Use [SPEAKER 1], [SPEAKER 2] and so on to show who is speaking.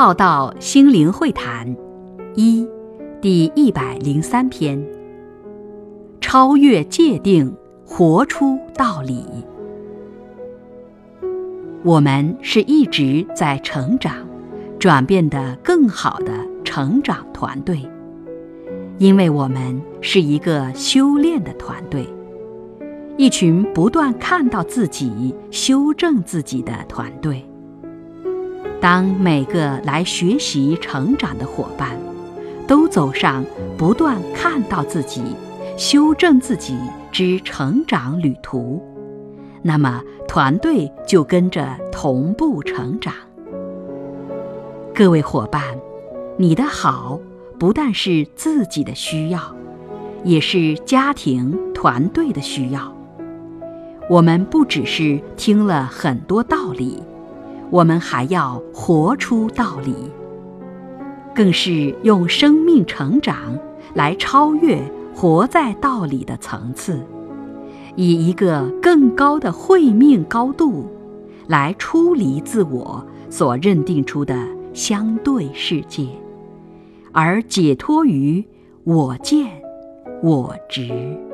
[SPEAKER 1] 浩道心灵会谈一第一百零三篇：超越界定，活出道理。我们是一直在成长、转变的更好的成长团队，因为我们是一个修炼的团队，一群不断看到自己、修正自己的团队。当每个来学习成长的伙伴，都走上不断看到自己、修正自己之成长旅途，那么团队就跟着同步成长。各位伙伴，你的好不但是自己的需要，也是家庭团队的需要。我们不只是听了很多道理。我们还要活出道理，更是用生命成长来超越活在道理的层次，以一个更高的慧命高度来出离自我所认定出的相对世界，而解脱于我见我执。